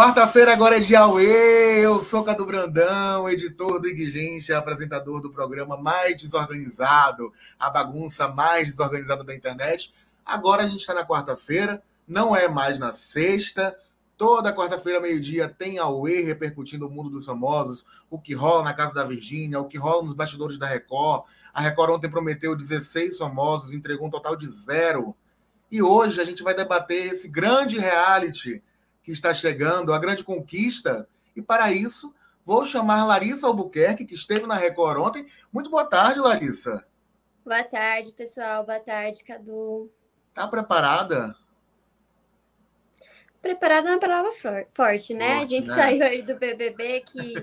Quarta-feira agora é dia Aue, eu sou Cadu Brandão, editor do Igigente, apresentador do programa mais desorganizado, a bagunça mais desorganizada da internet. Agora a gente está na quarta-feira, não é mais na sexta. Toda quarta-feira, meio-dia, tem Aue repercutindo o mundo dos famosos, o que rola na casa da Virgínia, o que rola nos bastidores da Record. A Record ontem prometeu 16 famosos, entregou um total de zero. E hoje a gente vai debater esse grande reality que está chegando, a grande conquista. E para isso, vou chamar Larissa Albuquerque, que esteve na Record ontem. Muito boa tarde, Larissa. Boa tarde, pessoal. Boa tarde, Cadu. Tá preparada? Preparada é uma palavra forte, né? Forte, a gente né? saiu aí do BBB que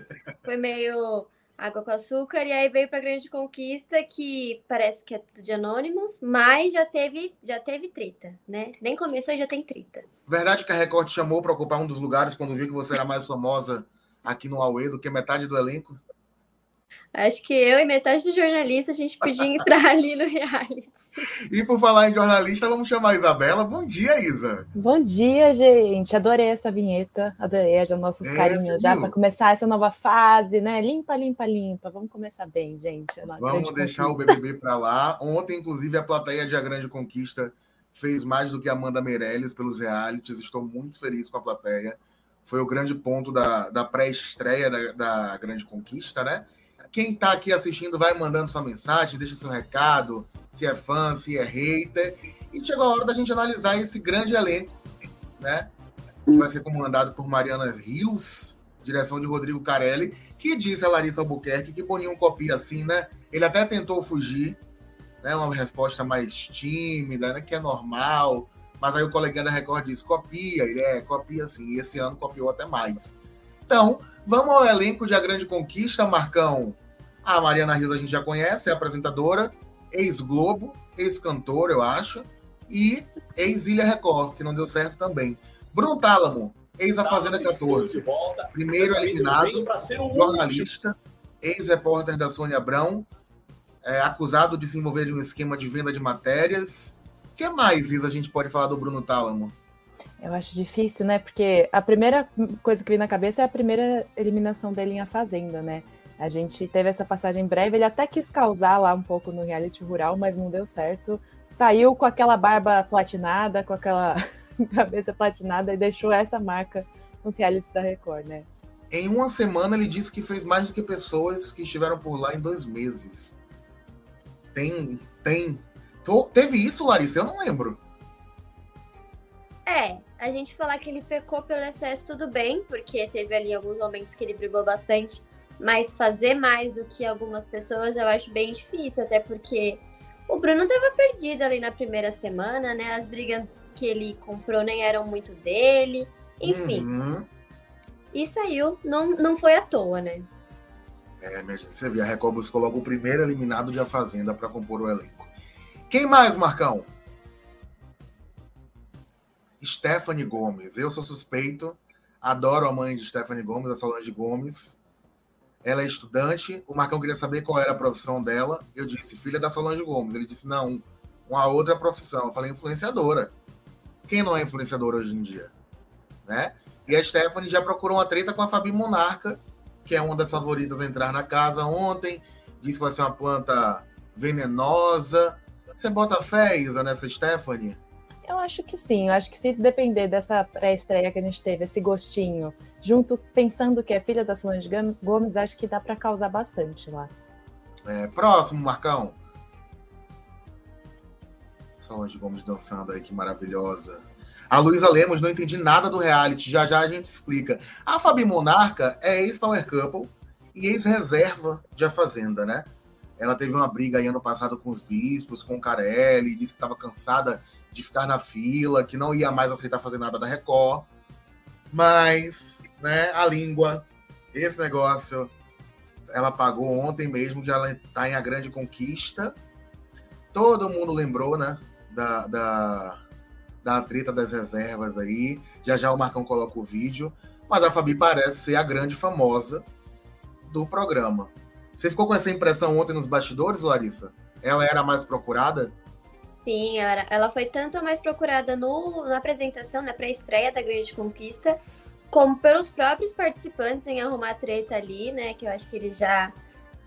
foi meio Água com Açúcar, e aí veio para Grande Conquista, que parece que é tudo de anônimos, mas já teve, já teve treta, né? Nem começou e já tem treta. Verdade que a Record te chamou para ocupar um dos lugares quando viu que você era mais famosa aqui no Aue do que metade do elenco? Acho que eu e metade dos jornalistas a gente podia entrar ali no reality. E por falar em jornalista, vamos chamar a Isabela. Bom dia, Isa. Bom dia, gente. Adorei essa vinheta. Adorei as nossas é, carinhas já para começar essa nova fase, né? Limpa, limpa, limpa. Vamos começar bem, gente. Vamos deixar conquista. o BBB para lá. Ontem, inclusive, a plateia de A Grande Conquista fez mais do que Amanda Meirelles pelos realities. Estou muito feliz com a plateia. Foi o grande ponto da, da pré-estreia da, da Grande Conquista, né? Quem está aqui assistindo vai mandando sua mensagem, deixa seu recado, se é fã, se é hater. E chegou a hora da gente analisar esse grande elenco, né? Que vai ser comandado por Mariana Rios, direção de Rodrigo Carelli, que disse a Larissa Albuquerque que Boninho copia assim, né? Ele até tentou fugir, né? Uma resposta mais tímida, né? Que é normal. Mas aí o coleguinha da Record disse: copia, ele é, copia assim. E esse ano copiou até mais. Então, vamos ao elenco de A Grande Conquista, Marcão. A Mariana Rios a gente já conhece, é apresentadora, ex-Globo, ex-cantora, eu acho, e ex-Ilha Record, que não deu certo também. Bruno Tálamo, ex-A Fazenda 14, primeiro eliminado, jornalista, ex-repórter da Sônia Abrão, é, acusado de se envolver em um esquema de venda de matérias. O que mais, Isa, a gente pode falar do Bruno Tálamo? Eu acho difícil, né? Porque a primeira coisa que vem na cabeça é a primeira eliminação dele em A Fazenda, né? A gente teve essa passagem breve, ele até quis causar lá um pouco no reality rural, mas não deu certo. Saiu com aquela barba platinada, com aquela cabeça platinada e deixou essa marca nos realities da Record, né? Em uma semana ele disse que fez mais do que pessoas que estiveram por lá em dois meses. Tem, tem. Teve isso, Larissa? Eu não lembro. É, a gente falar que ele pecou pelo excesso, tudo bem, porque teve ali alguns momentos que ele brigou bastante, mas fazer mais do que algumas pessoas eu acho bem difícil, até porque o Bruno estava perdido ali na primeira semana, né? As brigas que ele comprou nem eram muito dele, enfim. Uhum. E saiu, não, não foi à toa, né? É, minha gente, você viu, a Record buscou logo o primeiro eliminado de A Fazenda para compor o elenco. Quem mais, Marcão? Stephanie Gomes. Eu sou suspeito, adoro a mãe de Stephanie Gomes, a Solange Gomes. Ela é estudante. O Marcão queria saber qual era a profissão dela. Eu disse, filha da Solange Gomes. Ele disse, não, uma outra profissão. Eu falei, influenciadora. Quem não é influenciadora hoje em dia? Né? E a Stephanie já procurou uma treta com a Fabi Monarca, que é uma das favoritas a entrar na casa ontem. Disse que vai ser uma planta venenosa. Você bota fé, Isa, nessa Stephanie? Eu acho que sim. Eu acho que se depender dessa pré-estreia que a gente teve, esse gostinho, junto pensando que é filha da Solange Gomes, acho que dá para causar bastante lá. É, próximo, Marcão. Solange Gomes dançando aí, que maravilhosa. A Luísa Lemos, não entendi nada do reality, já já a gente explica. A Fabi Monarca é ex-Power Couple e ex-reserva de A Fazenda, né? Ela teve uma briga aí ano passado com os bispos, com o Carelli, disse que estava cansada de ficar na fila, que não ia mais aceitar fazer nada da Record. Mas, né, a língua, esse negócio, ela pagou ontem mesmo, que ela está em A Grande Conquista. Todo mundo lembrou, né, da, da, da treta das reservas aí. Já já o Marcão coloca o vídeo. Mas a Fabi parece ser a grande famosa do programa. Você ficou com essa impressão ontem nos bastidores, Larissa? Ela era mais procurada? Sim, ela, ela foi tanto mais procurada no, na apresentação, na pré-estreia da Grande Conquista, como pelos próprios participantes em arrumar treta ali, né? Que eu acho que eles já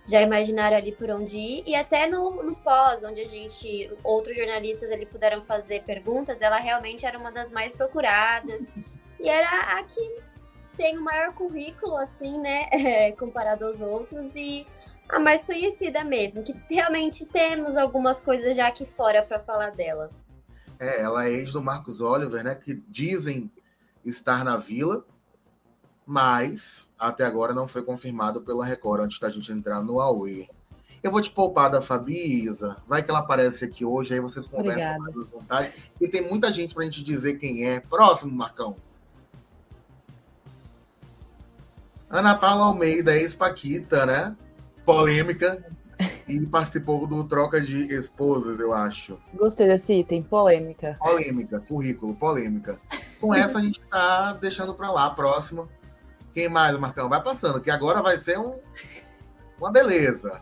já imaginaram ali por onde ir. E até no, no pós, onde a gente, outros jornalistas ali puderam fazer perguntas, ela realmente era uma das mais procuradas. E era a que tem o maior currículo, assim, né? É, comparado aos outros. E a mais conhecida mesmo, que realmente temos algumas coisas já aqui fora para falar dela. É, ela é ex do Marcos Oliver, né? Que dizem estar na vila, mas até agora não foi confirmado pela Record antes da gente entrar no Aue. Eu vou te poupar da Fabi Isa. Vai que ela aparece aqui hoje, aí vocês conversam mais à vontade. E tem muita gente para a gente dizer quem é. Próximo, Marcão. Ana Paula Almeida, ex-Paquita, né? Polêmica. E participou do Troca de Esposas, eu acho. Gostei desse item, polêmica. Polêmica, currículo, polêmica. Com essa a gente tá deixando para lá, próximo. Quem mais, Marcão? Vai passando, que agora vai ser um, uma beleza.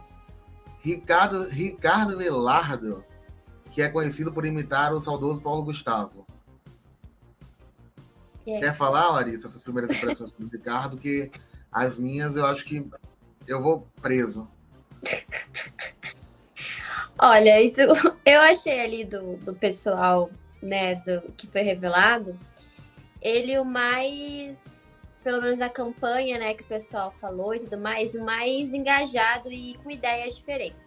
Ricardo, Ricardo Velardo, que é conhecido por imitar o saudoso Paulo Gustavo. É. Quer falar, Larissa, essas primeiras impressões do Ricardo? Que as minhas eu acho que eu vou preso. Olha, isso eu achei ali do, do pessoal, né, do, que foi revelado, ele o mais pelo menos a campanha, né, que o pessoal falou e tudo mais, o mais engajado e com ideias diferentes.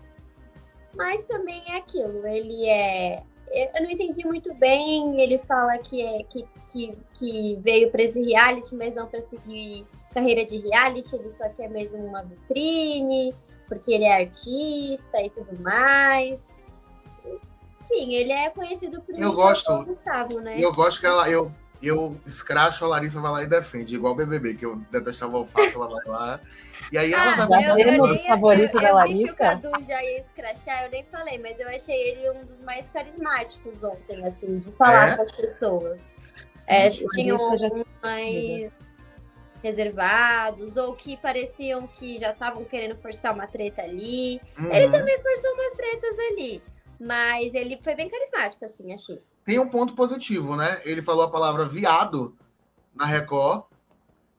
Mas também é aquilo, ele é. Eu não entendi muito bem, ele fala que, é, que, que, que veio para esse reality, mas não para seguir carreira de reality, ele só quer mesmo uma vitrine, porque ele é artista e tudo mais. Sim, ele é conhecido por eu gosto, Gustavo, né? Eu gosto que ela, eu, eu escracho, a Larissa vai lá e defende, igual o BBB, que eu detestava alface, ela vai lá. E aí ah, ela vai dar eu, eu, eu, favorito eu, da Larissa. Eu o Cadu já ia escrachar, eu nem falei, mas eu achei ele um dos mais carismáticos ontem, assim, de falar é? com as pessoas. É, alguns mais reservados, ou que pareciam que já estavam querendo forçar uma treta ali. Uhum. Ele também forçou umas tretas ali. Mas ele foi bem carismático, assim, achei tem um ponto positivo, né? Ele falou a palavra viado na Record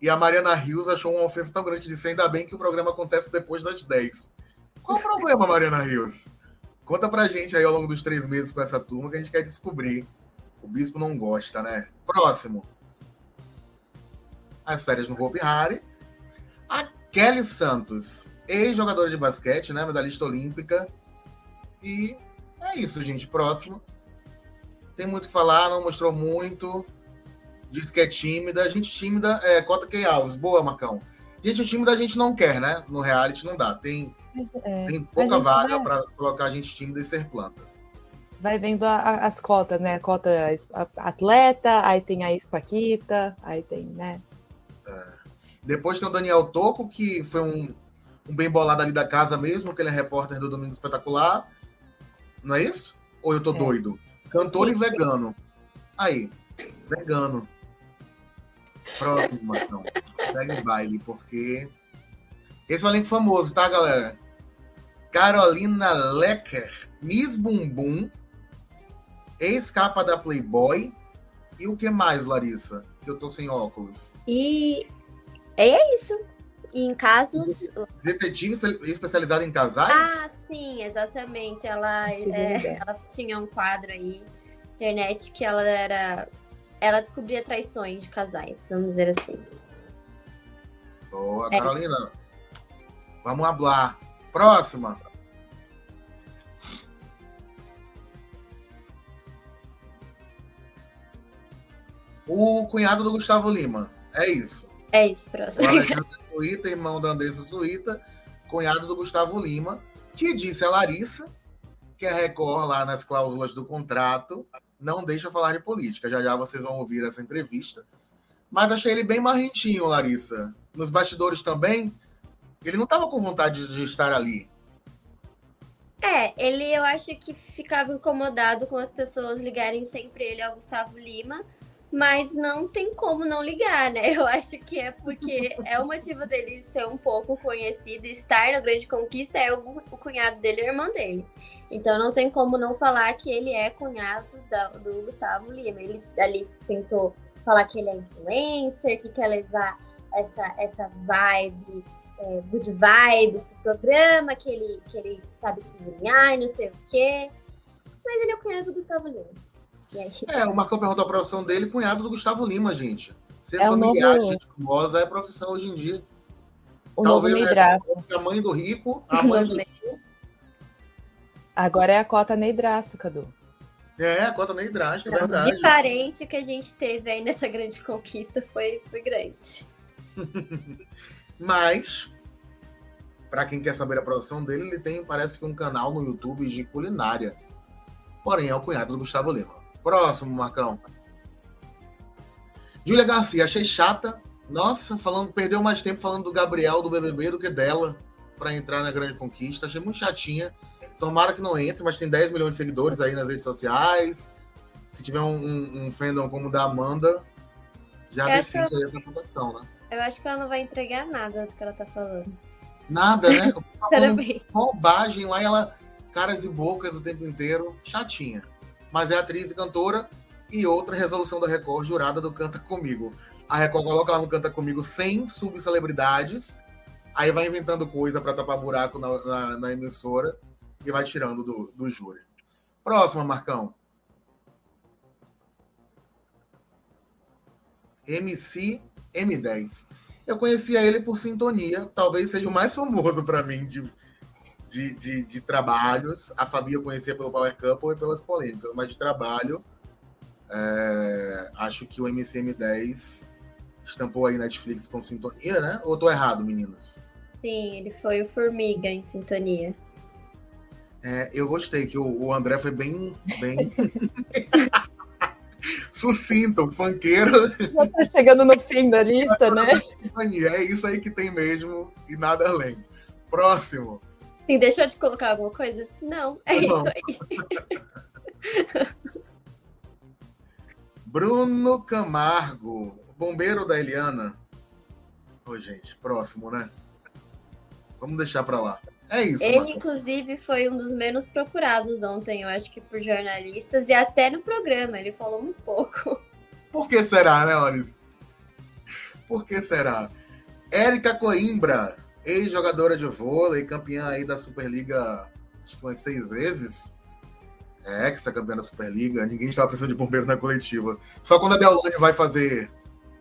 e a Mariana Rios achou uma ofensa tão grande de disse ainda bem que o programa acontece depois das 10. Qual o problema, Mariana Rios? Conta pra gente aí ao longo dos três meses com essa turma que a gente quer descobrir. O bispo não gosta, né? Próximo. As férias no Hope Harry. A Kelly Santos, ex-jogadora de basquete, né? Medalhista olímpica. E é isso, gente. Próximo tem muito que falar, não mostrou muito. Diz que é tímida. A gente tímida é Cota Key Alves. Boa, Macão. Gente tímida a gente não quer, né? No reality não dá. Tem, é, tem pouca vaga vai... para colocar a gente tímida e ser planta. Vai vendo a, a, as cotas, né? Cota atleta, aí tem a Espaquita, aí tem, né? É. Depois tem o Daniel Toco, que foi um, um bem bolado ali da casa mesmo, que ele é repórter do Domingo Espetacular. Não é isso? Ou eu tô é. doido? Cantor Sim. e vegano. Aí, vegano. Próximo, Matão. Segue o baile, porque. Esse é um elenco famoso, tá, galera? Carolina Lecker, Miss Bumbum, ex-capa da Playboy. E o que mais, Larissa? Que eu tô sem óculos. E é isso. E em casos. Detetive especializado em casais? Ah, sim, exatamente. Ela, é, ela tinha um quadro aí na internet que ela era. Ela descobria traições de casais, vamos dizer assim. Boa, é. Carolina. Vamos hablar. Próxima. O cunhado do Gustavo Lima. É isso. É isso, próximo. O Alexandre Suíta, irmão da Andressa Suíta, cunhado do Gustavo Lima, que disse a Larissa que a Record, lá nas cláusulas do contrato, não deixa falar de política. Já já vocês vão ouvir essa entrevista. Mas achei ele bem marrentinho, Larissa. Nos bastidores também, ele não estava com vontade de estar ali. É, ele eu acho que ficava incomodado com as pessoas ligarem sempre ele ao Gustavo Lima mas não tem como não ligar, né? Eu acho que é porque é o motivo dele ser um pouco conhecido, estar na Grande Conquista é o, cunhado dele e a irmã dele. Então não tem como não falar que ele é cunhado da, do Gustavo Lima. Ele ali tentou falar que ele é influencer, que quer levar essa, essa vibe, é, good vibes pro programa, que ele, que ele sabe cozinhar e não sei o quê. Mas ele é o cunhado do Gustavo Lima. É, o Marcão perguntou a profissão dele, cunhado do Gustavo Lima, gente. Ser é familiar, novo... gente famosa é profissão hoje em dia. O Talvez novo Neidrasto. É a mãe do rico, a mãe do rico. Agora é a cota Neidrasto, Cadu. É, a cota Neidrasto, é verdade. De parente que a gente teve aí nessa grande conquista foi, foi grande. Mas, para quem quer saber a profissão dele, ele tem, parece que um canal no YouTube de culinária. Porém, é o cunhado do Gustavo Lima. Próximo, Marcão. Júlia Garcia, achei chata. Nossa, falando, perdeu mais tempo falando do Gabriel do BBB do que dela para entrar na grande conquista. Achei muito chatinha. Tomara que não entre, mas tem 10 milhões de seguidores aí nas redes sociais. Se tiver um, um, um fandom como o da Amanda, já decide eu... essa votação, né? Eu acho que ela não vai entregar nada do que ela tá falando. Nada, né? Sinceramente. Bobagem lá, ela caras e bocas o tempo inteiro, chatinha. Mas é atriz e cantora e outra resolução da Record jurada do Canta Comigo. A Record coloca lá no Canta Comigo 100 subcelebridades, aí vai inventando coisa para tapar buraco na, na, na, emissora e vai tirando do, do júri. Próxima, Marcão. MC M10. Eu conhecia ele por sintonia, talvez seja o mais famoso para mim de, de, de, de, trabalhos. A Fabi eu conhecia pelo Power Couple e pelas polêmicas, mas de trabalho é, acho que o MCM10 estampou aí Netflix com sintonia, né? Ou tô errado, meninas? Sim, ele foi o Formiga em sintonia. É, eu gostei que o, o, André foi bem, bem sucinto, funkeiro. Já tá chegando no fim da lista, né? É isso aí que tem mesmo e nada além. Próximo. Sim, deixou de colocar alguma coisa? Não, é Não. isso aí. Bruno Camargo, bombeiro da Eliana. Ô, gente, próximo, né? Vamos deixar para lá. É isso. Ele, Marcos. inclusive, foi um dos menos procurados ontem, eu acho que por jornalistas e até no programa. Ele falou muito pouco. Por que será, né, Oris? Por que será? Érica Coimbra, ex-jogadora de vôlei, campeã aí da Superliga, acho que umas seis vezes é ex-campeã da Superliga, ninguém estava precisando de bombeiro na coletiva. Só quando a Deolane vai fazer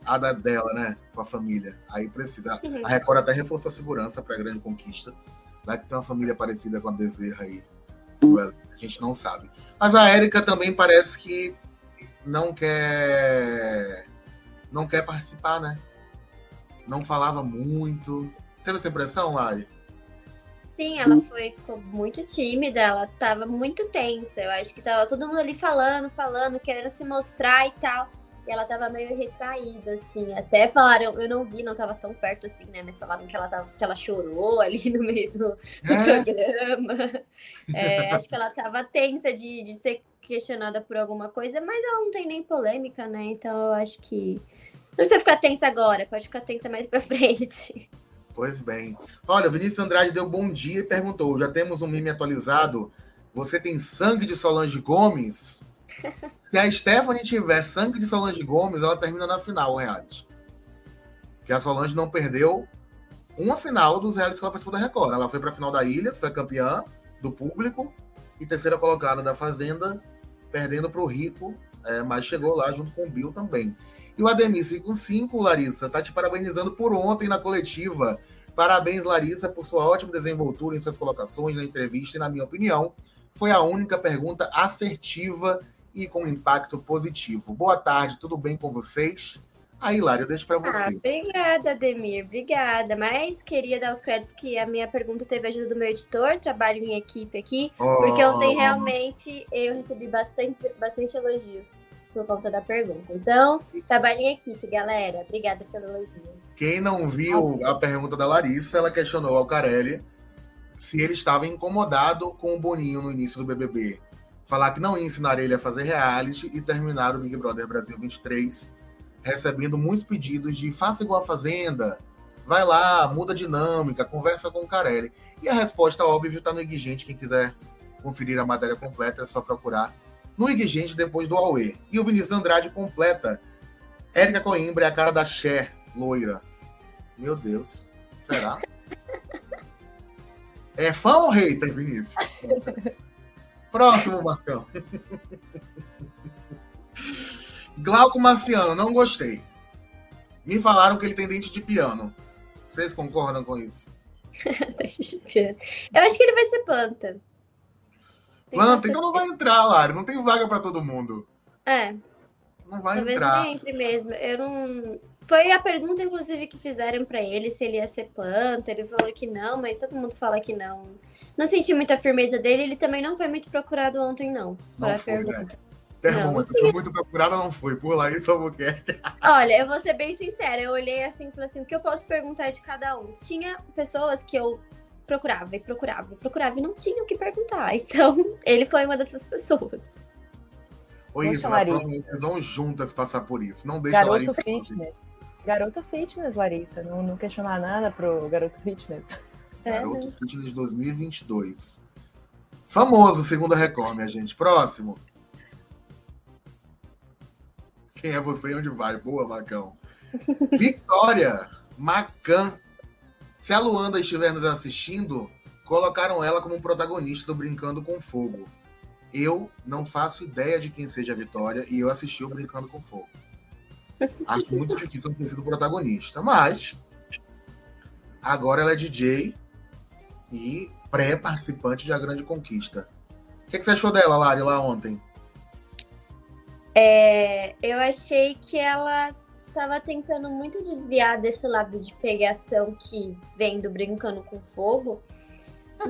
a da dela, né? Com a família. Aí precisa. Uhum. A Record até reforçou a segurança para a grande conquista. Vai que tem uma família parecida com a Bezerra aí. A gente não sabe. Mas a Érica também parece que não quer. Não quer participar, né? Não falava muito. Teve essa impressão, Lari? Sim, ela foi, ficou muito tímida, ela tava muito tensa. Eu acho que tava todo mundo ali falando, falando, querendo se mostrar e tal. E ela tava meio retraída, assim. Até falaram, eu não vi, não tava tão perto assim, né? Mas falaram que ela, tava, que ela chorou ali no meio do, do é. programa. É, acho que ela tava tensa de, de ser questionada por alguma coisa, mas ela não tem nem polêmica, né? Então eu acho que. Não precisa ficar tensa agora, pode ficar tensa mais pra frente. Pois bem. Olha, o Vinícius Andrade deu bom dia e perguntou: já temos um meme atualizado? Você tem sangue de Solange Gomes? Se a Stephanie tiver sangue de Solange Gomes, ela termina na final, o reality. Que a Solange não perdeu uma final dos realities que ela participou da Record. Ela foi para a final da Ilha, foi campeã do público e terceira colocada da Fazenda, perdendo para o Rico, é, mas chegou lá junto com o Bill também. E o Ademir 55, Larissa, tá te parabenizando por ontem na coletiva. Parabéns, Larissa, por sua ótima desenvoltura em suas colocações na entrevista e, na minha opinião, foi a única pergunta assertiva e com impacto positivo. Boa tarde, tudo bem com vocês? Aí, Lara, eu deixo para você. Ah, obrigada, Ademir, obrigada. Mas queria dar os créditos que a minha pergunta teve ajuda do meu editor, trabalho em equipe aqui, oh. porque ontem realmente eu recebi bastante, bastante elogios por conta da pergunta. Então, trabalho em equipe, galera. Obrigada pelo elogio. Quem não viu a pergunta da Larissa, ela questionou ao Carelli se ele estava incomodado com o Boninho no início do BBB. Falar que não ia ensinar ele a fazer reality e terminar o Big Brother Brasil 23 recebendo muitos pedidos de faça igual a Fazenda, vai lá, muda a dinâmica, conversa com o Carelli. E a resposta, óbvio, está no Igigente. Quem quiser conferir a matéria completa é só procurar no Igigente depois do Aue. E o Vinícius Andrade completa Érica Coimbra é a cara da Cher, loira. Meu Deus. Será? É fã ou hater, Vinícius? Próximo, Marcão. Glauco Marciano, não gostei. Me falaram que ele tem dente de piano. Vocês concordam com isso? Eu acho que ele vai ser planta. Planta? Então não vai entrar, Lari. Não tem vaga para todo mundo. É. Não vai Talvez entrar. Talvez entre mesmo. Eu não. Foi a pergunta, inclusive, que fizeram para ele se ele ia ser planta. Ele falou que não, mas todo mundo fala que não. Não senti muita firmeza dele. Ele também não foi muito procurado ontem, não. Não foi, né? Termômetro, não, muito procurada não foi. Por lá isso Albuquerque. Olha, eu vou ser bem sincera. Eu olhei assim e falei assim: o que eu posso perguntar de cada um? Tinha pessoas que eu procurava e procurava e procurava e não tinha o que perguntar. Então, ele foi uma dessas pessoas. Oi, isso, na próxima vocês vão juntas passar por isso. Não deixa Garoto Larissa Fitness. Garoto Fitness, Larissa. Não, não questionar nada pro Garoto Fitness. Garoto é. Fitness 2022. Famoso, segundo a Record, minha gente. Próximo. Quem é você e onde vai? Boa, Macão. Vitória Macan. Se a Luanda estiver nos assistindo, colocaram ela como protagonista do Brincando com Fogo. Eu não faço ideia de quem seja a Vitória e eu assisti o Brincando com Fogo. Acho muito difícil ter sido protagonista, mas agora ela é DJ e pré-participante de A Grande Conquista. O que, que você achou dela, Lari, lá ontem? É, eu achei que ela estava tentando muito desviar desse lado de pegação que vem do Brincando com Fogo.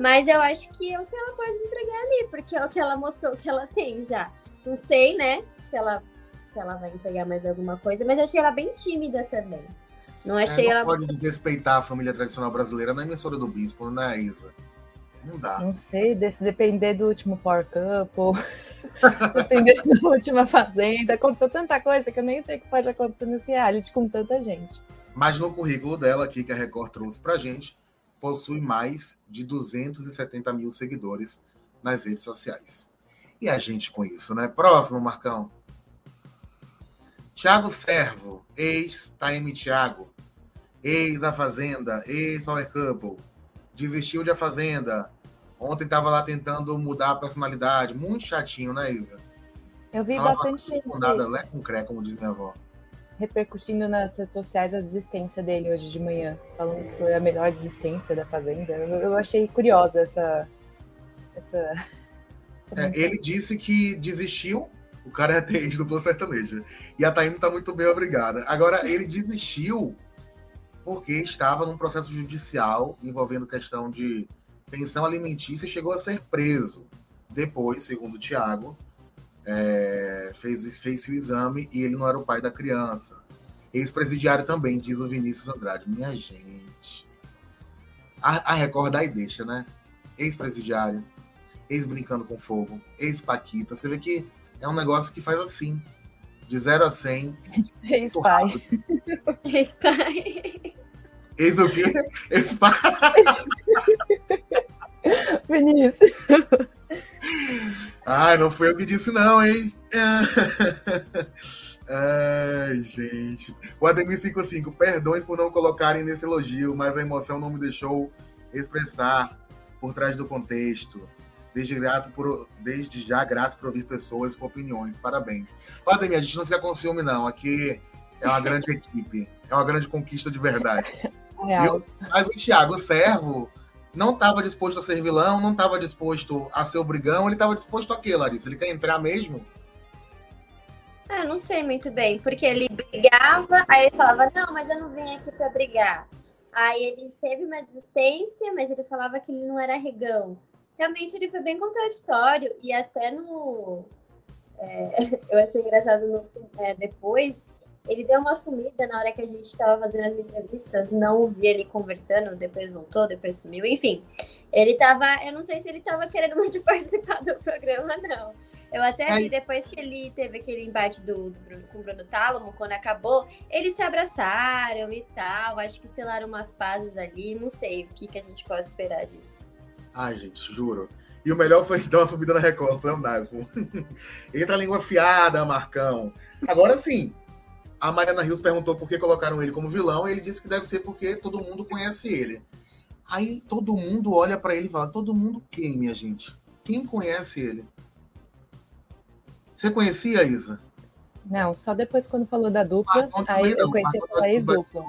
Mas eu acho que é o que ela pode entregar ali, porque é o que ela mostrou que ela tem já. Não sei, né, se ela, se ela vai entregar mais alguma coisa, mas eu achei ela bem tímida também. Não achei é, não ela. pode desrespeitar a família tradicional brasileira na emissora do Bispo, né, Isa? Não dá. Não sei, se depender do último Power Couple, depender da última Fazenda. Aconteceu tanta coisa que eu nem sei o que pode acontecer nesse reality com tanta gente. Mas no currículo dela aqui, que a Record trouxe pra gente, possui mais de 270 mil seguidores nas redes sociais. E a gente com isso, né? Próximo, Marcão. Tiago Servo, ex-Time Tiago, ex-A Fazenda, ex-Power Couple desistiu de A Fazenda. Ontem estava lá tentando mudar a personalidade. Muito chatinho, né, Isa? Eu vi bastante gente. Nada, lé com cré, como diz minha avó. Repercutindo nas redes sociais a desistência dele hoje de manhã, falando que foi a melhor desistência da Fazenda. Eu, eu achei curiosa essa. essa, essa é, ele disse que desistiu. O cara é ateísta do Plano Sertaneja. E a Taína tá muito bem, obrigada. Agora, ele desistiu porque estava num processo judicial envolvendo questão de pensão alimentícia e chegou a ser preso. Depois, segundo o Tiago, é, fez, fez o exame e ele não era o pai da criança. Ex-presidiário também, diz o Vinícius Andrade. Minha gente. A, a Record dá e deixa, né? Ex-presidiário, ex-brincando com fogo, ex-paquita. Você vê que é um negócio que faz assim. De 0 a 100. Ex-pai. Ex-pai. Ex o quê? Ex-pai. Vinícius. Ai, não foi eu que disse, não, hein? Ai, gente. O Ademir 55, perdões por não colocarem nesse elogio, mas a emoção não me deixou expressar por trás do contexto. Desde, grato por, desde já grato por ouvir pessoas com opiniões. Parabéns. Ademir, a gente não fica com ciúme, não. Aqui é uma grande equipe. É uma grande conquista de verdade. Real. Mas o Thiago Servo não estava disposto a ser vilão, não estava disposto a ser o brigão, ele estava disposto a quê, Larissa? Ele quer entrar mesmo? Ah, não sei muito bem, porque ele brigava, aí ele falava, não, mas eu não vim aqui para brigar. Aí ele teve uma desistência, mas ele falava que ele não era regão. Realmente ele foi bem contraditório, e até no. É, eu achei engraçado no, é, depois, ele deu uma sumida na hora que a gente estava fazendo as entrevistas, não vi ele conversando, depois voltou, depois sumiu, enfim. Ele tava, eu não sei se ele tava querendo muito participar do programa, não. Eu até vi depois que ele teve aquele embate do, do Bruno, com o Bruno Tálamo, quando acabou, eles se abraçaram e tal, acho que selaram umas pazes ali, não sei o que, que a gente pode esperar disso. Ai, gente, juro. E o melhor foi dar uma subida na Record, foi um Entra a língua fiada, Marcão. Agora sim, a Mariana Rios perguntou por que colocaram ele como vilão, e ele disse que deve ser porque todo mundo conhece ele. Aí todo mundo olha para ele e fala: todo mundo quem, minha gente? Quem conhece ele? Você conhecia, Isa? Não, só depois quando falou da dupla, ah, aí eu conheci pela ex-dupla.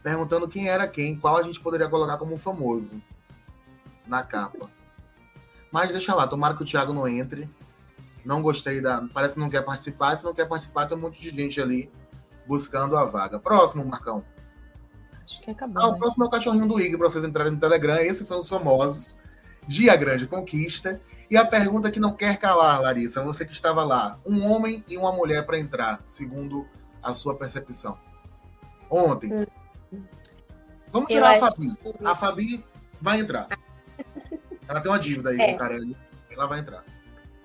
Perguntando quem era quem, qual a gente poderia colocar como famoso na capa. Mas deixa lá, tomara que o Thiago não entre. Não gostei da. Parece que não quer participar. Se não quer participar, tem um monte de gente ali buscando a vaga. Próximo, Marcão. Acho que acabou. Ah, né? o próximo é o cachorrinho do Ig para vocês entrarem no Telegram. Esses são os famosos. Dia Grande Conquista. E a pergunta que não quer calar, Larissa, você que estava lá: um homem e uma mulher para entrar, segundo a sua percepção. Ontem. Hum. Vamos tirar a Fabi. Que... A Fabi vai entrar. Ela tem uma dívida aí é. com o Carelli. Ela vai entrar.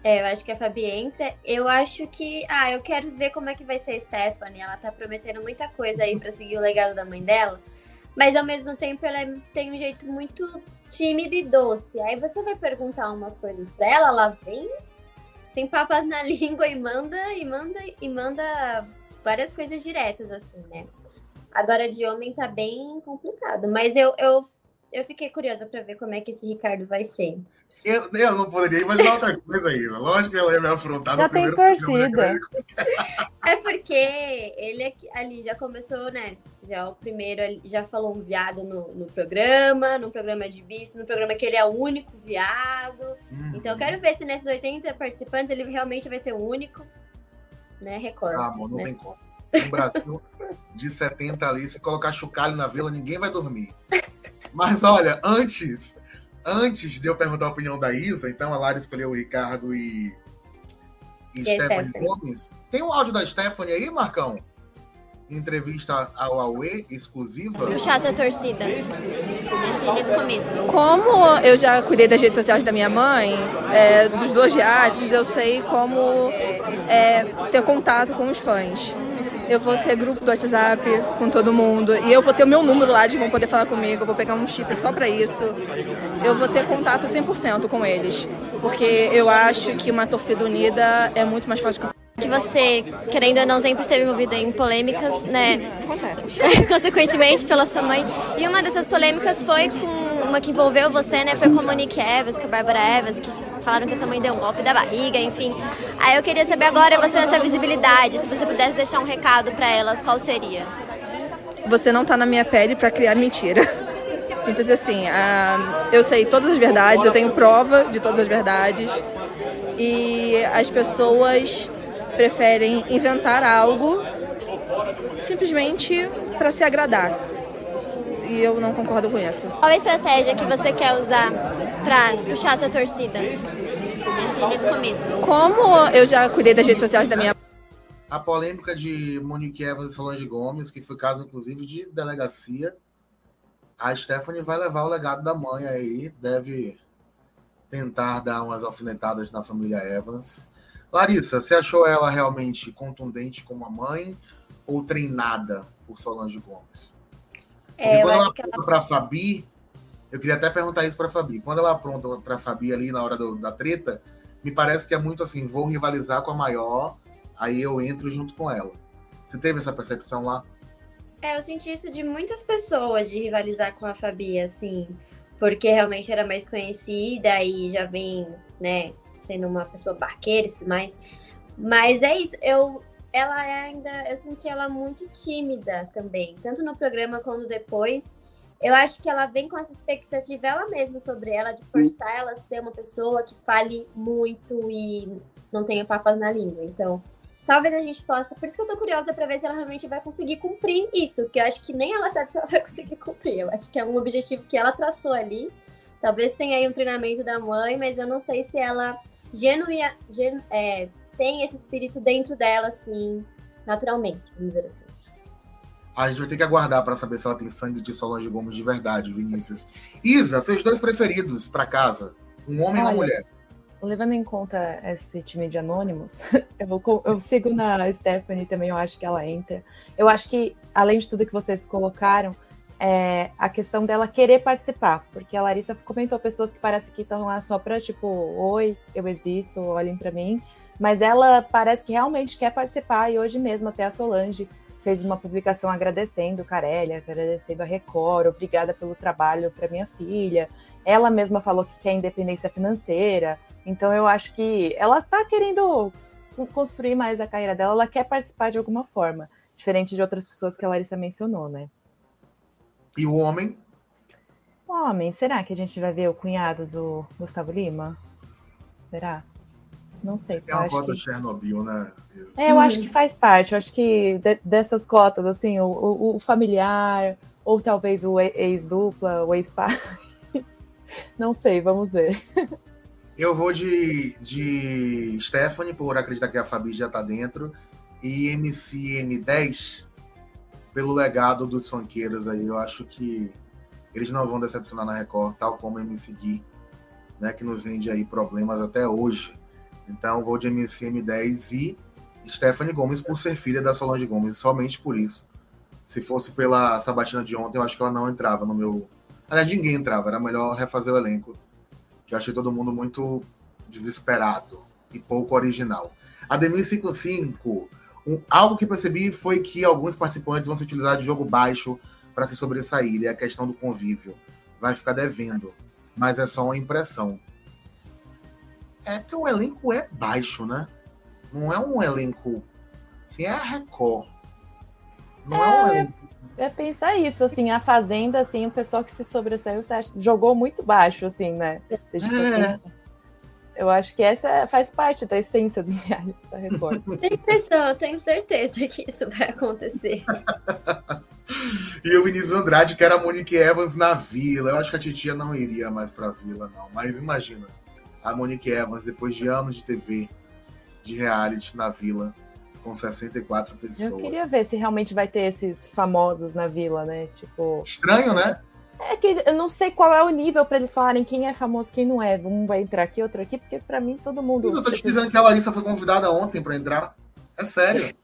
É, eu acho que a Fabi entra. Eu acho que. Ah, eu quero ver como é que vai ser a Stephanie. Ela tá prometendo muita coisa aí para seguir o legado da mãe dela. Mas ao mesmo tempo ela é, tem um jeito muito tímido e doce. Aí você vai perguntar umas coisas pra ela, ela vem, tem papas na língua e manda, e manda, e manda várias coisas diretas, assim, né? Agora de homem tá bem complicado. Mas eu, eu, eu fiquei curiosa para ver como é que esse Ricardo vai ser. Eu, eu não poderia imaginar outra coisa ainda. Lógico que ela ia me afrontar já no primeiro torcida. É porque ele ali já começou, né? Já o primeiro já falou um viado no, no programa, no programa de bis, no programa que ele é o único viado. Uhum. Então eu quero ver se nesses 80 participantes ele realmente vai ser o único, né? Record. Ah, amor, não né? tem como. No Brasil, de 70 ali, se colocar chocalho na vila, ninguém vai dormir. Mas olha, antes antes de eu perguntar a opinião da Isa, então a Lara escolheu o Ricardo e, e, e Stephanie, Gomes. Tem o um áudio da Stephanie aí, Marcão? Entrevista ao Aue, exclusiva. Puxar essa torcida nesse, nesse começo. Como eu já cuidei das redes sociais da minha mãe, é, dos dois realities, eu sei como é, ter contato com os fãs eu vou ter grupo do WhatsApp com todo mundo e eu vou ter o meu número lá, de vão poder falar comigo, eu vou pegar um chip só para isso. Eu vou ter contato 100% com eles, porque eu acho que uma torcida unida é muito mais fácil que você, querendo ou não, sempre esteve envolvido em polêmicas, né? Consequentemente, pela sua mãe. E uma dessas polêmicas foi com uma que envolveu você, né? Foi com a Monique Evans, com a Bárbara Evans, que falaram que sua mãe deu um golpe da barriga, enfim. Aí eu queria saber agora, você nessa visibilidade, se você pudesse deixar um recado para elas, qual seria? Você não tá na minha pele para criar mentira. Simples assim. Uh, eu sei todas as verdades, eu tenho prova de todas as verdades. E as pessoas preferem inventar algo simplesmente para se agradar. E eu não concordo com isso. Qual a estratégia que você quer usar para puxar sua torcida nesse, nesse começo? Como eu já cuidei das redes sociais da minha a polêmica de Monique Evans e Solange Gomes, que foi caso, inclusive, de delegacia. A Stephanie vai levar o legado da mãe aí, deve tentar dar umas alfinetadas na família Evans. Larissa, você achou ela realmente contundente como a mãe ou treinada por Solange Gomes? É, quando ela aponta ela... para Fabi, eu queria até perguntar isso para Fabi. Quando ela apronta para Fabi ali na hora do, da treta, me parece que é muito assim, vou rivalizar com a maior, aí eu entro junto com ela. Você teve essa percepção lá? É, eu senti isso de muitas pessoas, de rivalizar com a Fabi, assim, porque realmente era mais conhecida e já vem, né, sendo uma pessoa barqueira e tudo mais. Mas é isso, eu ela ainda eu senti ela muito tímida também, tanto no programa quanto depois. Eu acho que ela vem com essa expectativa ela mesma sobre ela, de forçar ela a ser uma pessoa que fale muito e não tenha papas na língua. Então, talvez a gente possa. Por isso que eu tô curiosa para ver se ela realmente vai conseguir cumprir isso, porque eu acho que nem ela sabe se ela vai conseguir cumprir. Eu acho que é um objetivo que ela traçou ali. Talvez tenha aí um treinamento da mãe, mas eu não sei se ela genuína, genu, é, tem esse espírito dentro dela, assim, naturalmente, vamos dizer assim. A gente vai ter que aguardar para saber se ela tem sangue de Solange Gomes de verdade, Vinícius. Isa, seus dois preferidos para casa? Um homem Olha, e uma mulher? Levando em conta esse time de anônimos, eu, vou, eu sigo na Stephanie também, eu acho que ela entra. Eu acho que, além de tudo que vocês colocaram, é a questão dela querer participar, porque a Larissa comentou pessoas que parece que estão lá só para tipo, oi, eu existo, olhem para mim, mas ela parece que realmente quer participar e hoje mesmo até a Solange fez uma publicação agradecendo o Carelli, agradecendo a Record, obrigada pelo trabalho para minha filha. Ela mesma falou que quer independência financeira. Então eu acho que ela está querendo construir mais a carreira dela, ela quer participar de alguma forma, diferente de outras pessoas que a Larissa mencionou, né? E o homem? O homem, será que a gente vai ver o cunhado do Gustavo Lima? Será? Não sei. É uma cota que... Chernobyl, né? É, eu acho que faz parte. Eu acho que de, dessas cotas, assim, o, o, o, familiar, ou talvez o ex-dupla, o ex-pai. Não sei, vamos ver. Eu vou de, de Stephanie, por acreditar que a Fabi já tá dentro, e MCM10 pelo legado dos funkeiros aí. Eu acho que eles não vão decepcionar na Record, tal como MC Gui, né, que nos rende aí problemas até hoje. Então vou de MCM10 e Stephanie Gomes por ser filha da Solange Gomes, somente por isso. Se fosse pela sabatina de ontem, eu acho que ela não entrava no meu. Aliás, ninguém entrava, era melhor refazer o elenco. Que eu achei todo mundo muito desesperado e pouco original. A Demi 55, um, algo que percebi foi que alguns participantes vão se utilizar de jogo baixo para se sobressair, e a questão do convívio. Vai ficar devendo, mas é só uma impressão. É porque o elenco é baixo, né? Não é um elenco. Assim, é a Record. Não é, é um elenco. É pensar isso, assim, a Fazenda, assim, o pessoal que se sobressaiu, você acha, jogou muito baixo, assim, né? É. Eu acho que essa faz parte da essência do reality da Record. Tenho impressão, eu tenho certeza que isso vai acontecer. e o Vinícius Andrade, que era a Monique Evans na Vila. Eu acho que a titia não iria mais pra Vila, não. Mas imagina a Monique Evans, depois de anos de TV, de reality na Vila, com 64 pessoas. Eu queria ver se realmente vai ter esses famosos na Vila, né? Tipo. Estranho, né? É que eu não sei qual é o nível para eles falarem quem é famoso quem não é. Um vai entrar aqui, outro aqui, porque para mim todo mundo. Mas eu tô te dizendo que a Larissa foi convidada ontem para entrar. É sério.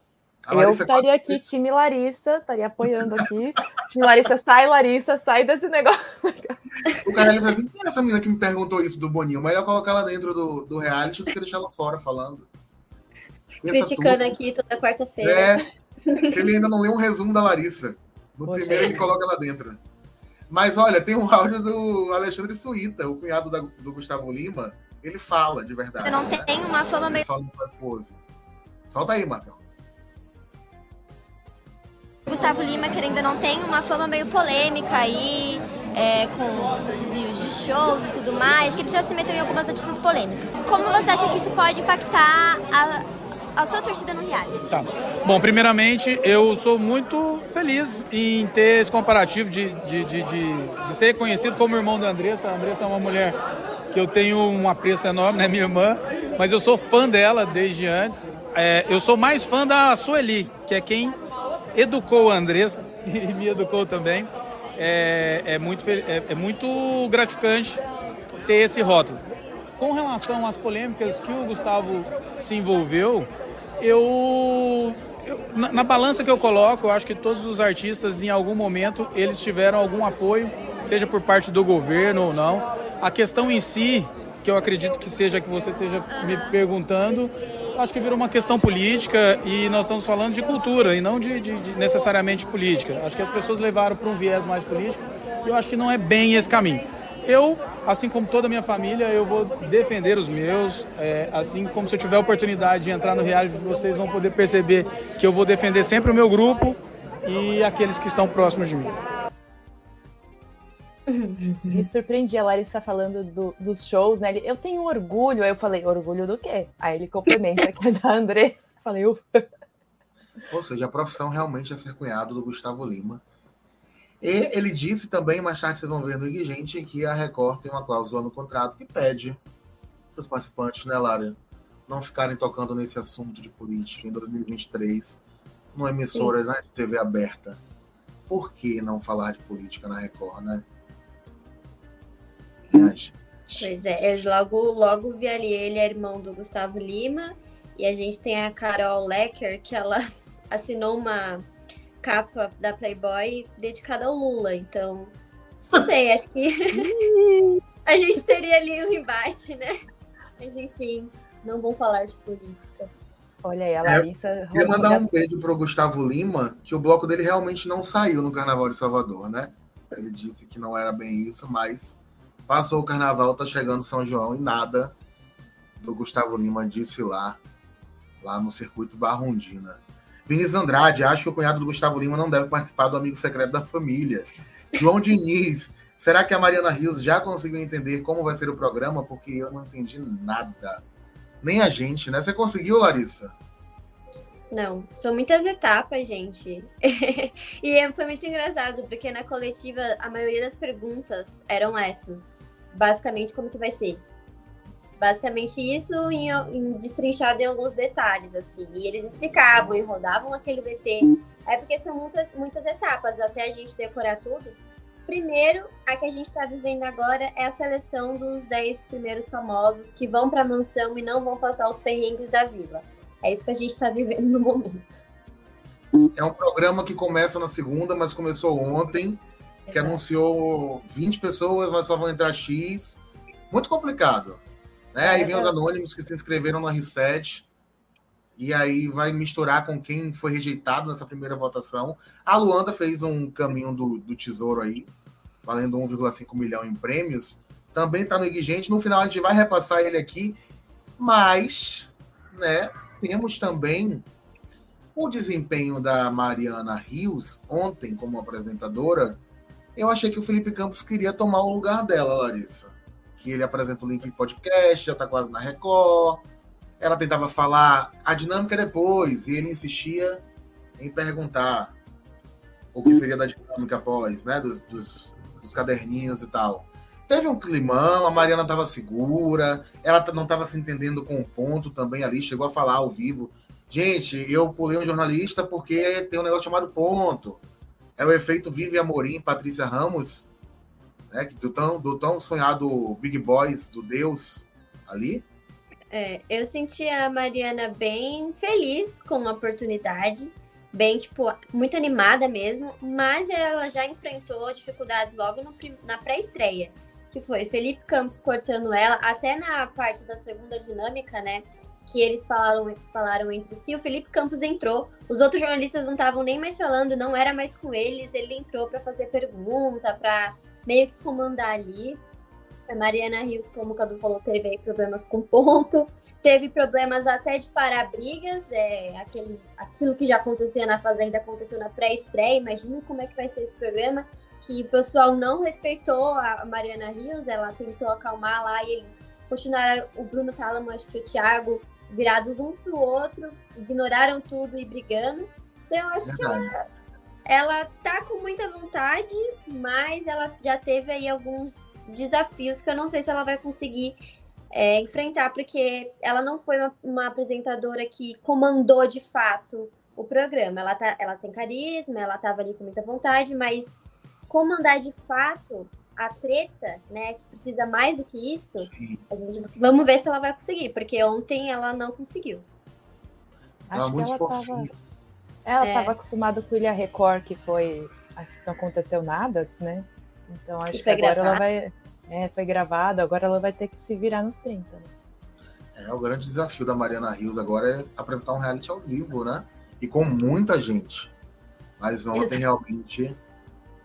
Eu estaria aqui, time Larissa, estaria apoiando aqui. time Larissa, sai, Larissa, sai desse negócio. O cara ele assim: quem é essa menina que me perguntou isso do Boninho? Melhor colocar ela dentro do, do reality do que deixar ela fora falando. Criticando aqui toda quarta-feira. É, ele ainda não leu um resumo da Larissa. No Poxa. primeiro ele coloca ela dentro. Mas olha, tem um áudio do Alexandre Suíta, o cunhado da, do Gustavo Lima. Ele fala de verdade. Você não né? tem uma fama meio. Só não faz pose. Solta aí, Marcão. Gustavo Lima, que ainda não tem uma fama meio polêmica aí, é, com desvios de shows e tudo mais, que ele já se meteu em algumas notícias polêmicas. Como você acha que isso pode impactar a, a sua torcida no reality? Tá. Bom, primeiramente, eu sou muito feliz em ter esse comparativo de, de, de, de, de ser conhecido como irmão da Andressa. A Andressa é uma mulher que eu tenho um apreço enorme, né, minha irmã, mas eu sou fã dela desde antes. É, eu sou mais fã da Sueli, que é quem educou a Andressa e me educou também. É, é, muito, é, é muito gratificante ter esse rótulo. Com relação às polêmicas que o Gustavo se envolveu, eu, na, na, balança que eu coloco, eu acho que todos os artistas, em algum momento, eles tiveram algum apoio, seja por parte do governo ou não. A questão em si, que eu acredito que seja que você esteja me perguntando, acho que virou uma questão política e nós estamos falando de cultura e não de, de, de necessariamente política. Acho que as pessoas levaram para um viés mais político e eu acho que não é bem esse caminho. Eu, assim como toda a minha família, eu vou defender os meus. É, assim como se eu tiver a oportunidade de entrar no reality, vocês vão poder perceber que eu vou defender sempre o meu grupo e aqueles que estão próximos de mim. Me surpreendi, a Larissa falando do, dos shows, né? Eu tenho orgulho. Aí eu falei, orgulho do quê? Aí ele complementa que é da Andressa. Falei, ufa. Ou seja, a profissão realmente é ser cunhado do Gustavo Lima. E ele disse também, mais tarde vocês vão ver no Igigente, que a Record tem uma cláusula no contrato que pede para os participantes, né, Lara, não ficarem tocando nesse assunto de política em 2023, numa emissora né, de TV aberta. Por que não falar de política na Record, né? Pois é, eu logo, logo vi ali, ele é irmão do Gustavo Lima, e a gente tem a Carol Lecker, que ela assinou uma capa da Playboy dedicada ao Lula. Então, não sei, acho que a gente teria ali um embate, né? Mas enfim, não vou falar de política. Olha aí, a Larissa. É, queria mandar um beijo pro Gustavo Lima, que o bloco dele realmente não saiu no Carnaval de Salvador, né? Ele disse que não era bem isso, mas passou o carnaval, tá chegando São João e nada do Gustavo Lima disse lá, lá no circuito Barrondina. Vinícius Andrade, acho que o cunhado do Gustavo Lima não deve participar do amigo secreto da família. João Diniz, será que a Mariana Rios já conseguiu entender como vai ser o programa? Porque eu não entendi nada. Nem a gente, né? Você conseguiu, Larissa? Não, são muitas etapas, gente. e foi muito engraçado, porque na coletiva a maioria das perguntas eram essas. Basicamente, como que vai ser? Basicamente isso em, em, destrinchado em alguns detalhes, assim. E eles explicavam e rodavam aquele VT. É porque são muitas, muitas etapas até a gente decorar tudo. Primeiro, a que a gente está vivendo agora é a seleção dos 10 primeiros famosos que vão para a mansão e não vão passar os perrengues da vila. É isso que a gente está vivendo no momento. É um programa que começa na segunda, mas começou ontem, que anunciou 20 pessoas, mas só vão entrar X. Muito complicado. Né? Aí vem os anônimos que se inscreveram no R7. E aí vai misturar com quem foi rejeitado nessa primeira votação. A Luanda fez um caminho do, do tesouro aí, valendo 1,5 milhão em prêmios. Também está no Igigente. No final a gente vai repassar ele aqui. Mas, né, temos também o desempenho da Mariana Rios ontem como apresentadora. Eu achei que o Felipe Campos queria tomar o lugar dela, Larissa. Que ele apresenta o link em podcast, já está quase na Record. Ela tentava falar a dinâmica depois, e ele insistia em perguntar o que seria da dinâmica após, né? Dos, dos, dos caderninhos e tal. Teve um climão, a Mariana estava segura, ela não estava se entendendo com o ponto também ali, chegou a falar ao vivo. Gente, eu pulei um jornalista porque tem um negócio chamado ponto. É o efeito Vive Amorim, Patrícia Ramos, né, do, tão, do tão sonhado Big Boys do Deus ali. É, eu senti a Mariana bem feliz com a oportunidade, bem, tipo, muito animada mesmo, mas ela já enfrentou dificuldades logo no, na pré-estreia que foi Felipe Campos cortando ela, até na parte da segunda dinâmica, né? Que eles falaram, falaram entre si, o Felipe Campos entrou, os outros jornalistas não estavam nem mais falando, não era mais com eles, ele entrou para fazer pergunta, para meio que comandar ali. A Mariana Rios, como o Cadu falou, teve aí problemas com ponto, teve problemas até de parar brigas, é, aquele, aquilo que já acontecia na Fazenda aconteceu na pré-estreia, imagina como é que vai ser esse programa que o pessoal não respeitou a Mariana Rios, ela tentou acalmar lá e eles continuaram, o Bruno Talamo, acho que o Thiago, virados um pro outro, ignoraram tudo e brigando. Então, eu acho que ela, ela tá com muita vontade, mas ela já teve aí alguns desafios que eu não sei se ela vai conseguir é, enfrentar, porque ela não foi uma, uma, apresentadora que comandou de fato o programa. Ela, tá, ela tem carisma, ela tava ali com muita vontade, mas comandar de fato a treta, né, que precisa mais do que isso, gente, vamos ver se ela vai conseguir, porque ontem ela não conseguiu. Acho ela que ela estava ela estava é. acostumada com o Ilha Record, que foi não aconteceu nada, né? Então acho que agora gravado. ela vai é, foi gravado, agora ela vai ter que se virar nos 30. Né? É, o grande desafio da Mariana Rios agora é apresentar um reality ao vivo, né? E com muita gente. Mas ontem Exato. realmente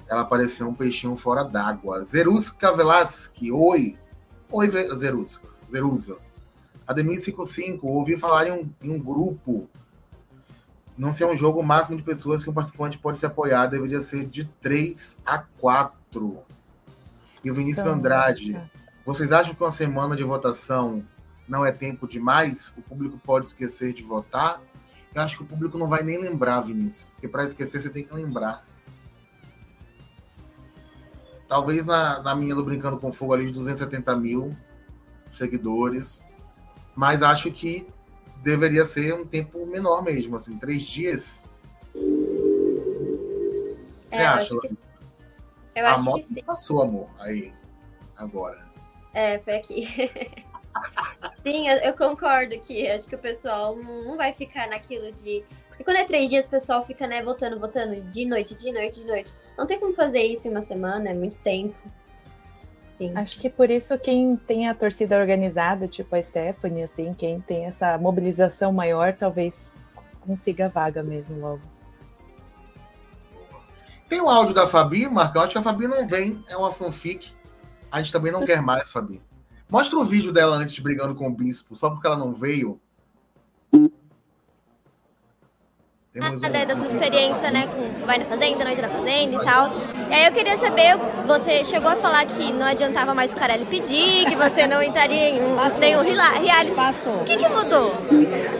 ela pareceu um peixinho fora d'água. Zeruska Velasque, oi. Oi, Zeruska. Zerusa. Ademir 55, ouvi falar em um, em um grupo. Não ser um jogo máximo de pessoas que um participante pode se apoiar, deveria ser de 3 a 4. E o Vinícius Andrade, vocês acham que uma semana de votação não é tempo demais? O público pode esquecer de votar? Eu acho que o público não vai nem lembrar, Vinícius. Porque para esquecer você tem que lembrar. Talvez na, na minha do Brincando com Fogo ali de 270 mil seguidores. Mas acho que deveria ser um tempo menor mesmo, assim, três dias. É, eu acho que, eu A acho moto que sim. passou, amor, aí, agora. É, foi aqui. sim, eu, eu, concordo que acho que o pessoal não, não vai ficar naquilo de Porque quando é três dias, o pessoal fica, né, votando, votando de noite, de noite, de noite. Não tem como fazer isso em uma semana, é muito tempo. Sim. Acho que por isso quem tem a torcida organizada, tipo a Stephanie, assim, quem tem essa mobilização maior, talvez consiga vaga mesmo logo. Tem o áudio da Fabi, Marcão. Acho que a Fabi não vem, é uma fanfic. A gente também não quer mais, Fabi. Mostra o vídeo dela antes brigando com o bispo, só porque ela não veio. Temos um... da sua experiência, né, com Vai na Fazenda, Noite da Fazenda e tal. E aí eu queria saber, você chegou a falar que não adiantava mais o Carelli pedir, que você não entraria em um, passou. reality. Passou. O que, que mudou?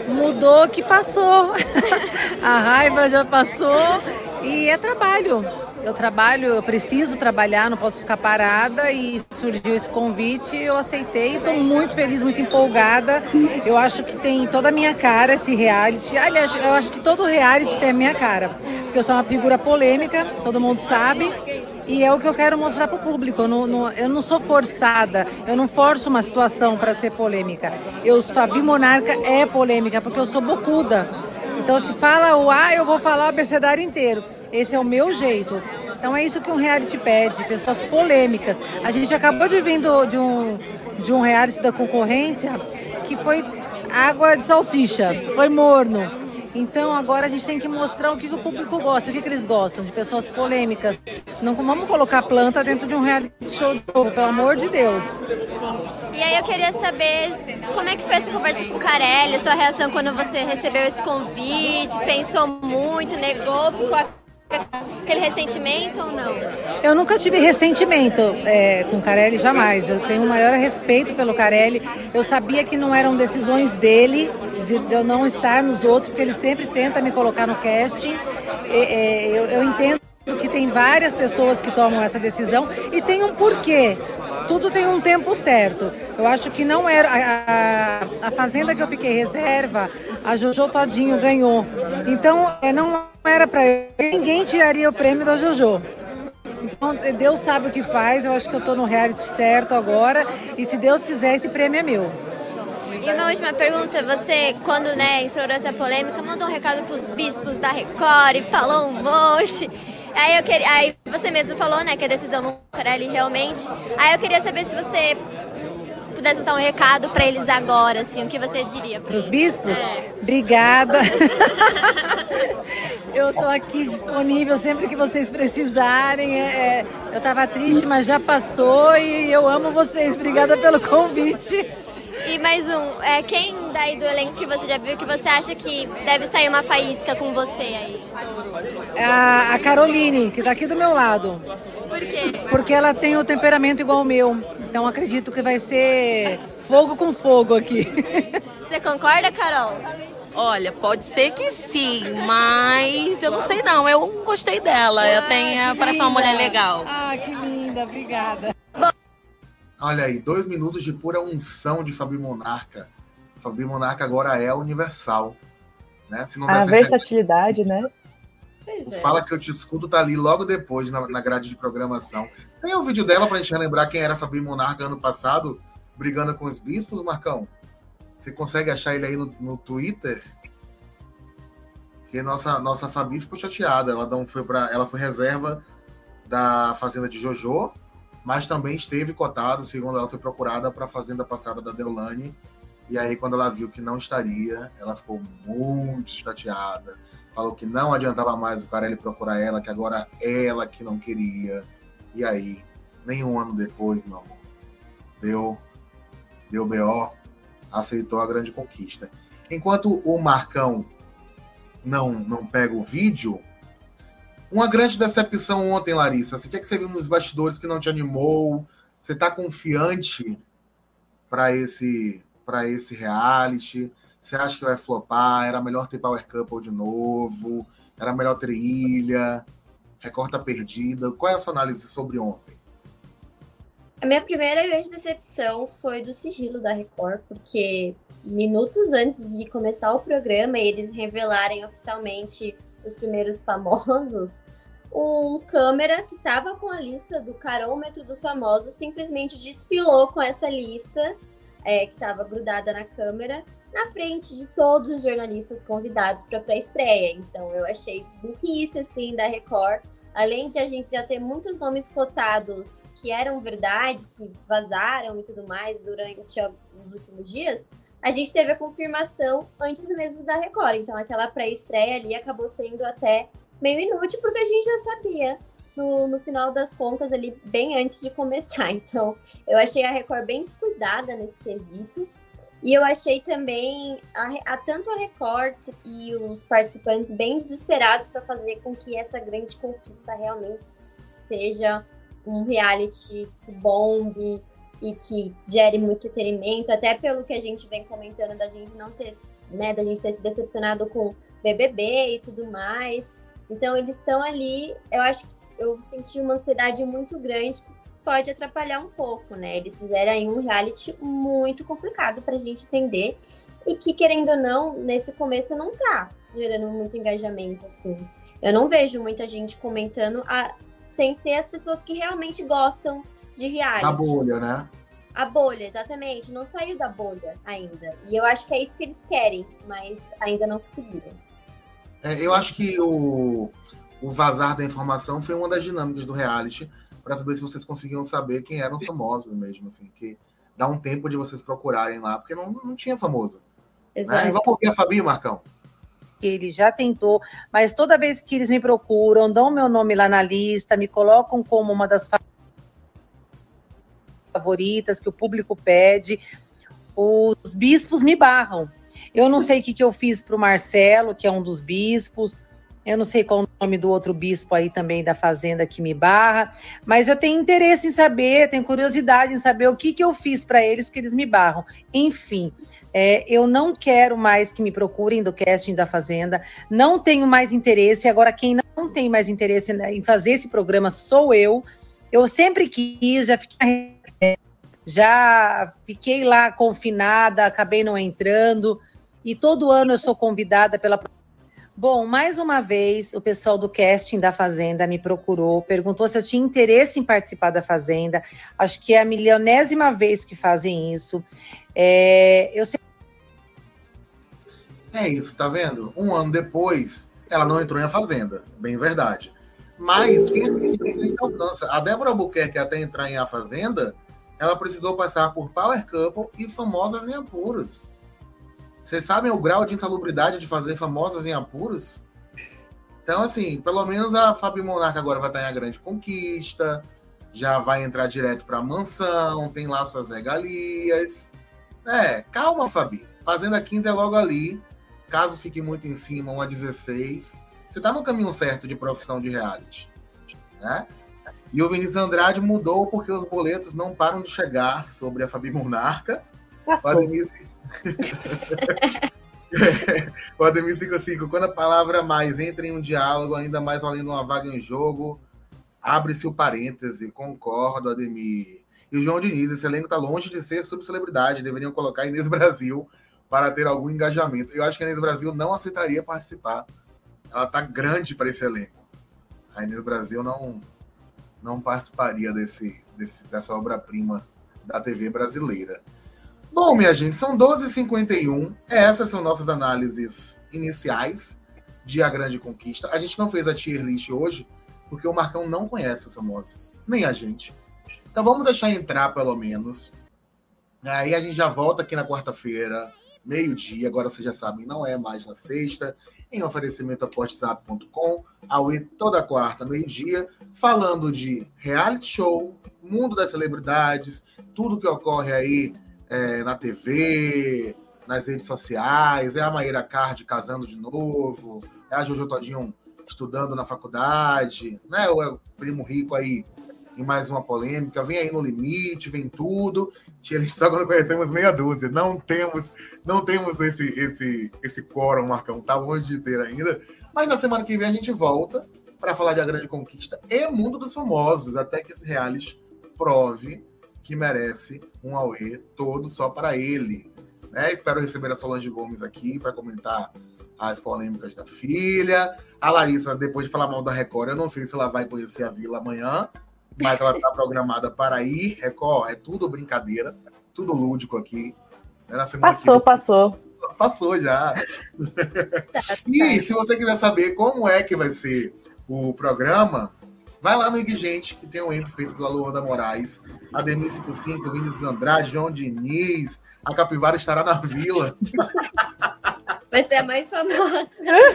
Mudou que passou. a raiva já passou e é trabalho eu trabalho, eu preciso trabalhar, não posso ficar parada e surgiu esse convite, eu aceitei, estou muito feliz, muito empolgada. Eu acho que tem toda a minha cara esse reality. Aliás, eu acho que todo reality tem a minha cara, porque eu sou uma figura polêmica, todo mundo sabe. E é o que eu quero mostrar para o público. Eu não, não, eu não sou forçada, eu não forço uma situação para ser polêmica. Eu, Fabi Monarca é polêmica, porque eu sou bocuda. Então, se fala o A, eu vou falar o abecedário inteiro. Esse é o meu jeito. Então é isso que um reality pede, pessoas polêmicas. A gente acabou de vir do, de, um, de um reality da concorrência que foi água de salsicha, foi morno. Então agora a gente tem que mostrar o que o público gosta, o que, que eles gostam, de pessoas polêmicas. Não vamos colocar planta dentro de um reality show de novo, pelo amor de Deus. Sim. E aí eu queria saber como é que foi essa conversa com o Carelli, sua reação quando você recebeu esse convite, pensou muito, negou, ficou aquele ressentimento ou não? Eu nunca tive ressentimento é, com o Carelli, jamais. Eu tenho o maior respeito pelo Carelli. Eu sabia que não eram decisões dele, de, de eu não estar nos outros, porque ele sempre tenta me colocar no casting. É, eu, eu entendo que tem várias pessoas que tomam essa decisão e tem um porquê. Tudo tem um tempo certo. Eu acho que não era. A, a, a fazenda que eu fiquei reserva, a Jojo Todinho ganhou. Então, é, não era para ninguém tiraria o prêmio da Jojo. Então, Deus sabe o que faz, eu acho que eu estou no reality certo agora, e se Deus quiser, esse prêmio é meu. E uma última pergunta, você, quando né, estourou essa polêmica, mandou um recado para os bispos da Record e falou um monte. Aí, eu queria, aí você mesmo falou né, que a decisão não era ali realmente. Aí eu queria saber se você pudesse dar um recado para eles agora, assim, o que você diria para os bispos? É. Obrigada. eu estou aqui disponível sempre que vocês precisarem. É, é eu estava triste, mas já passou e eu amo vocês. Obrigada pelo convite. E mais um, é, quem daí do elenco que você já viu que você acha que deve sair uma faísca com você aí? A, a Caroline, que está aqui do meu lado. Por quê? Porque ela tem o temperamento igual ao meu. Então acredito que vai ser fogo com fogo aqui. Você concorda, Carol? Olha, pode ser que sim, mas eu não sei não. Eu gostei dela. Eu tenho, parece uma mulher legal. Ah, que linda, obrigada. Olha aí, dois minutos de pura unção de Fabi Monarca. Fabi Monarca agora é universal. Né? Se não a versatilidade, certo, né? O é. Fala que eu te escuto tá ali logo depois na, na grade de programação. Tem o um vídeo dela pra gente relembrar quem era Fabi Monarca ano passado, brigando com os bispos, Marcão? Você consegue achar ele aí no, no Twitter? Que nossa, nossa Fabi ficou chateada. Ela, não foi pra, ela foi reserva da Fazenda de Jojo mas também esteve cotado, segundo ela foi procurada para a fazenda passada da Deolane. E aí, quando ela viu que não estaria, ela ficou muito chateada. Falou que não adiantava mais o Carelli procurar ela, que agora ela que não queria. E aí, nem um ano depois, meu amor, deu, deu BO, aceitou a grande conquista. Enquanto o Marcão não, não pega o vídeo, uma grande decepção ontem, Larissa. Assim, o que, é que você viu nos bastidores que não te animou? Você está confiante para esse, esse reality? Você acha que vai flopar? Era melhor ter Power Couple de novo? Era melhor ter ilha? Recorta perdida? Qual é a sua análise sobre ontem? A minha primeira grande decepção foi do sigilo da Record, porque minutos antes de começar o programa, eles revelarem oficialmente os primeiros famosos, um câmera que estava com a lista do carômetro dos famosos simplesmente desfilou com essa lista é, que estava grudada na câmera, na frente de todos os jornalistas convidados para a pré-estreia. Então eu achei burrice assim da Record. Além de a gente já ter muitos nomes cotados que eram verdade, que vazaram e tudo mais durante os últimos dias, a gente teve a confirmação antes mesmo da Record. Então aquela pré-estreia ali acabou sendo até meio inútil, porque a gente já sabia no, no final das contas ali, bem antes de começar. Então eu achei a Record bem descuidada nesse quesito. E eu achei também a, a, tanto a Record e os participantes bem desesperados para fazer com que essa grande conquista realmente seja um reality que bombe e que gere muito entretenimento, até pelo que a gente vem comentando da gente não ter, né, da gente ter se decepcionado com BBB e tudo mais. Então eles estão ali, eu acho que eu senti uma ansiedade muito grande pode atrapalhar um pouco, né? Eles fizeram aí um reality muito complicado pra gente entender e que, querendo ou não, nesse começo não tá gerando muito engajamento, assim. Eu não vejo muita gente comentando a... sem ser as pessoas que realmente gostam de reality. A bolha, né? A bolha, exatamente. Não saiu da bolha ainda. E eu acho que é isso que eles querem, mas ainda não conseguiram. É, eu acho que o, o vazar da informação foi uma das dinâmicas do reality para saber se vocês conseguiam saber quem eram os famosos mesmo, assim, que dá um tempo de vocês procurarem lá, porque não, não tinha famoso. Né? E vamos ouvir a Fabi, Marcão. Ele já tentou, mas toda vez que eles me procuram, dão meu nome lá na lista, me colocam como uma das favoritas que o público pede, os bispos me barram. Eu não sei o que, que eu fiz para o Marcelo, que é um dos bispos, eu não sei qual o nome do outro bispo aí também da fazenda que me barra, mas eu tenho interesse em saber, tenho curiosidade em saber o que, que eu fiz para eles que eles me barram. Enfim, é, eu não quero mais que me procurem do casting da Fazenda, não tenho mais interesse. Agora, quem não tem mais interesse em fazer esse programa sou eu. Eu sempre quis, já fiquei, já fiquei lá confinada, acabei não entrando. E todo ano eu sou convidada pela Bom, mais uma vez, o pessoal do casting da Fazenda me procurou, perguntou se eu tinha interesse em participar da Fazenda. Acho que é a milionésima vez que fazem isso. É, eu sei... é isso, tá vendo? Um ano depois, ela não entrou em Fazenda, bem verdade. Mas quem alcança? A Débora Albuquerque, até entrar em A Fazenda, ela precisou passar por Power Couple e Famosas em Apuros. Vocês sabem o grau de insalubridade de fazer famosas em apuros? Então, assim, pelo menos a Fabi Monarca agora vai estar em a grande conquista, já vai entrar direto para a mansão, tem lá suas regalias. É, calma, Fabi. Fazenda 15 é logo ali. Caso fique muito em cima, uma 16. Você está no caminho certo de profissão de reality. Né? E o Vinícius Andrade mudou porque os boletos não param de chegar sobre a Fabi Monarca. Passou. O Ademir, o Ademir 55, quando a palavra mais entra em um diálogo, ainda mais valendo uma vaga em jogo, abre-se o parêntese, concordo, Ademir. E o João Diniz, esse elenco está longe de ser subcelebridade, deveriam colocar Inês Brasil para ter algum engajamento. Eu acho que a Inês Brasil não aceitaria participar. Ela está grande para esse elenco. A Inês Brasil não, não participaria desse, desse dessa obra-prima da TV brasileira. Bom, minha gente, são 12h51. Essas são nossas análises iniciais de A Grande Conquista. A gente não fez a tier list hoje, porque o Marcão não conhece os famosos, nem a gente. Então vamos deixar entrar pelo menos. Aí a gente já volta aqui na quarta-feira, meio-dia. Agora vocês já sabem, não é mais na sexta. Em oferecimento a portzap.com, Aue toda quarta, meio-dia, falando de reality show, mundo das celebridades, tudo que ocorre aí é, na TV, nas redes sociais, é a Maíra Card casando de novo, é a Jojo Todinho estudando na faculdade, né? Ou é o primo rico aí em mais uma polêmica, vem aí no limite, vem tudo. Eles só quando conhecemos meia dúzia. Não temos, não temos esse esse esse quórum, Marcão, tá longe de ter ainda. Mas na semana que vem a gente volta para falar de A Grande Conquista e Mundo dos Famosos, até que esse reality prove que merece um Aue todo só para ele. Né? Espero receber a Solange Gomes aqui para comentar as polêmicas da filha. A Larissa, depois de falar mal da Record, eu não sei se ela vai conhecer a Vila amanhã, mas ela está programada para ir. Record, é tudo brincadeira, tudo lúdico aqui. Né? passou, passou. Passou já. e se você quiser saber como é que vai ser o programa, vai lá no Igigente, que tem um EMP feito pela Luanda Moraes, Ademir 55, Vinícius Andrade, João Diniz, a Capivara estará na vila. Vai ser a mais famosa.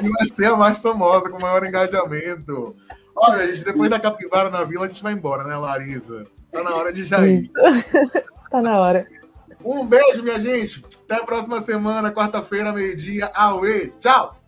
E vai ser a mais famosa, com maior engajamento. Olha, gente, depois da capivara na vila, a gente vai embora, né, Larisa? Tá na hora de já ir. tá na hora. Um beijo, minha gente. Até a próxima semana, quarta-feira, meio-dia. Aue. Tchau!